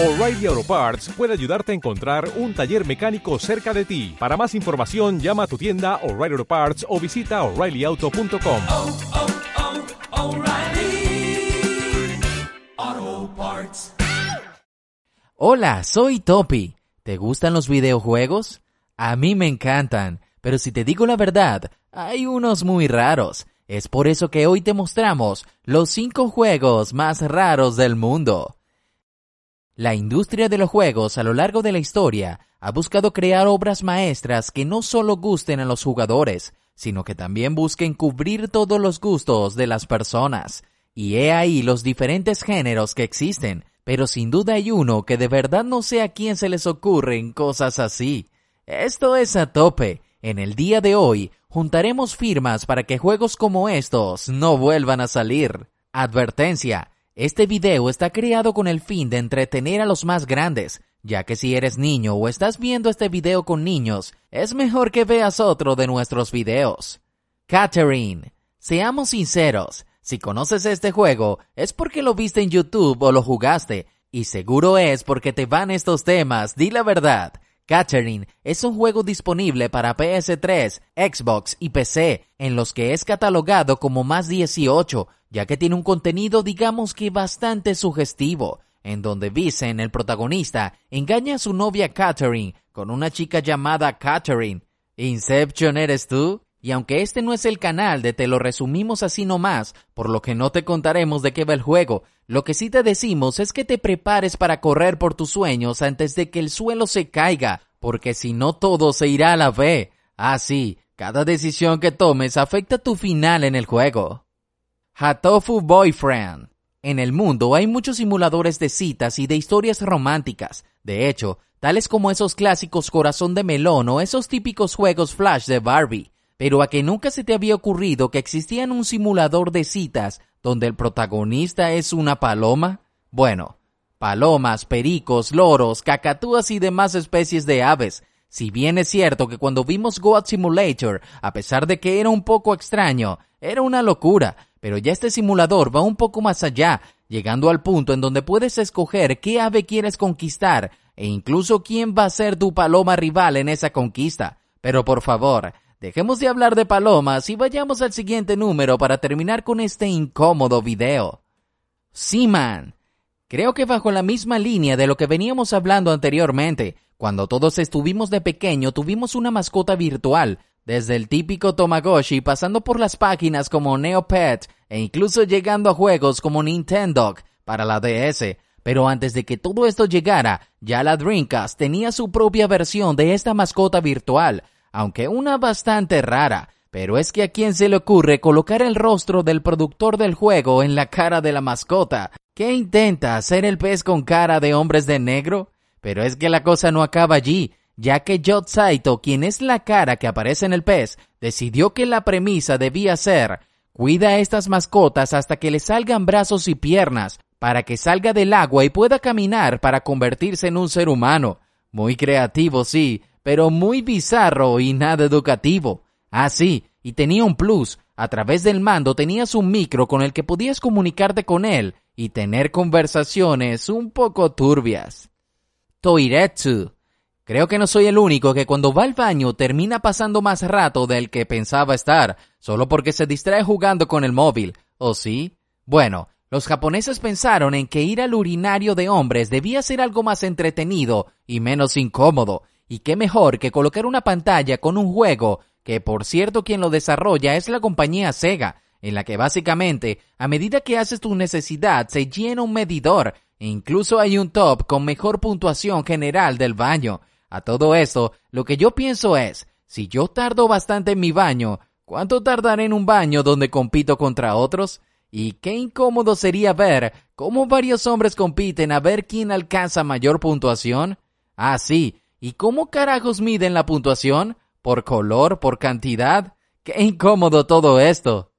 O'Reilly Auto Parts puede ayudarte a encontrar un taller mecánico cerca de ti. Para más información, llama a tu tienda O'Reilly Auto Parts o visita oreillyauto.com. oh, oh, O'Reilly Auto Parts. Hola, soy Topi. ¿Te gustan los videojuegos? A mí me encantan, pero si te digo la verdad, hay unos muy raros. Es por eso que hoy te mostramos los 5 juegos más raros del mundo. La industria de los juegos a lo largo de la historia ha buscado crear obras maestras que no solo gusten a los jugadores, sino que también busquen cubrir todos los gustos de las personas. Y he ahí los diferentes géneros que existen, pero sin duda hay uno que de verdad no sé a quién se les ocurren cosas así. Esto es a tope. En el día de hoy juntaremos firmas para que juegos como estos no vuelvan a salir. Advertencia. Este video está creado con el fin de entretener a los más grandes, ya que si eres niño o estás viendo este video con niños, es mejor que veas otro de nuestros videos. Catherine. Seamos sinceros, si conoces este juego es porque lo viste en YouTube o lo jugaste, y seguro es porque te van estos temas, di la verdad. Catherine es un juego disponible para PS3, Xbox y PC, en los que es catalogado como más 18, ya que tiene un contenido digamos que bastante sugestivo, en donde Vincent, el protagonista, engaña a su novia Catherine con una chica llamada Catherine. ¿Inception eres tú? Y aunque este no es el canal de te lo resumimos así nomás, por lo que no te contaremos de qué va el juego, lo que sí te decimos es que te prepares para correr por tus sueños antes de que el suelo se caiga, porque si no todo se irá a la B. Ah, sí, cada decisión que tomes afecta tu final en el juego. Hatofu Boyfriend. En el mundo hay muchos simuladores de citas y de historias románticas. De hecho, tales como esos clásicos Corazón de Melón o esos típicos juegos Flash de Barbie. Pero a que nunca se te había ocurrido que existía un simulador de citas donde el protagonista es una paloma? Bueno, palomas, pericos, loros, cacatúas y demás especies de aves. Si bien es cierto que cuando vimos Goat Simulator, a pesar de que era un poco extraño, era una locura, pero ya este simulador va un poco más allá, llegando al punto en donde puedes escoger qué ave quieres conquistar e incluso quién va a ser tu paloma rival en esa conquista. Pero por favor, dejemos de hablar de palomas y vayamos al siguiente número para terminar con este incómodo video. Seaman. Creo que bajo la misma línea de lo que veníamos hablando anteriormente, cuando todos estuvimos de pequeño tuvimos una mascota virtual, desde el típico Tamagotchi pasando por las páginas como Neopet e incluso llegando a juegos como Nintendo para la DS. Pero antes de que todo esto llegara, ya la Dreamcast tenía su propia versión de esta mascota virtual, aunque una bastante rara. Pero es que a quién se le ocurre colocar el rostro del productor del juego en la cara de la mascota. ¿Qué intenta hacer el pez con cara de hombres de negro? Pero es que la cosa no acaba allí, ya que Jot Saito, quien es la cara que aparece en el pez, decidió que la premisa debía ser cuida a estas mascotas hasta que le salgan brazos y piernas, para que salga del agua y pueda caminar para convertirse en un ser humano. Muy creativo, sí, pero muy bizarro y nada educativo. Ah, sí, y tenía un plus. A través del mando tenías un micro con el que podías comunicarte con él y tener conversaciones un poco turbias. Toiretsu. Creo que no soy el único que cuando va al baño termina pasando más rato del que pensaba estar, solo porque se distrae jugando con el móvil. ¿O sí? Bueno, los japoneses pensaron en que ir al urinario de hombres debía ser algo más entretenido y menos incómodo, y qué mejor que colocar una pantalla con un juego que por cierto quien lo desarrolla es la compañía Sega, en la que básicamente a medida que haces tu necesidad se llena un medidor e incluso hay un top con mejor puntuación general del baño. A todo esto, lo que yo pienso es, si yo tardo bastante en mi baño, ¿cuánto tardaré en un baño donde compito contra otros? Y qué incómodo sería ver cómo varios hombres compiten a ver quién alcanza mayor puntuación. Ah, sí, ¿y cómo carajos miden la puntuación? ¿Por color? ¿Por cantidad? ¡Qué incómodo todo esto!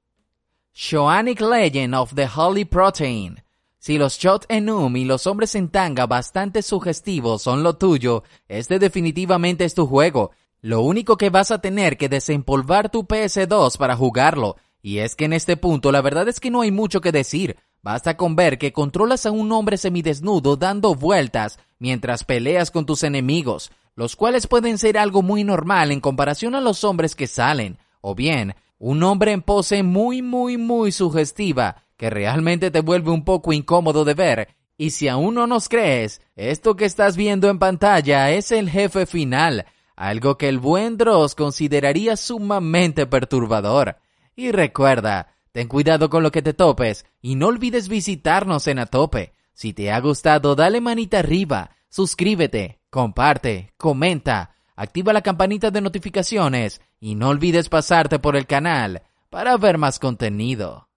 Shoanic Legend of the Holy Protein. Si los shot enum y los hombres en tanga bastante sugestivos son lo tuyo, este definitivamente es tu juego. Lo único que vas a tener que desempolvar tu PS2 para jugarlo. Y es que en este punto la verdad es que no hay mucho que decir. Basta con ver que controlas a un hombre semidesnudo dando vueltas mientras peleas con tus enemigos, los cuales pueden ser algo muy normal en comparación a los hombres que salen, o bien un hombre en pose muy muy muy sugestiva que realmente te vuelve un poco incómodo de ver. Y si aún no nos crees, esto que estás viendo en pantalla es el jefe final, algo que el buen Dross consideraría sumamente perturbador. Y recuerda, ten cuidado con lo que te topes y no olvides visitarnos en Atope. Si te ha gustado, dale manita arriba, suscríbete, comparte, comenta, activa la campanita de notificaciones y no olvides pasarte por el canal para ver más contenido.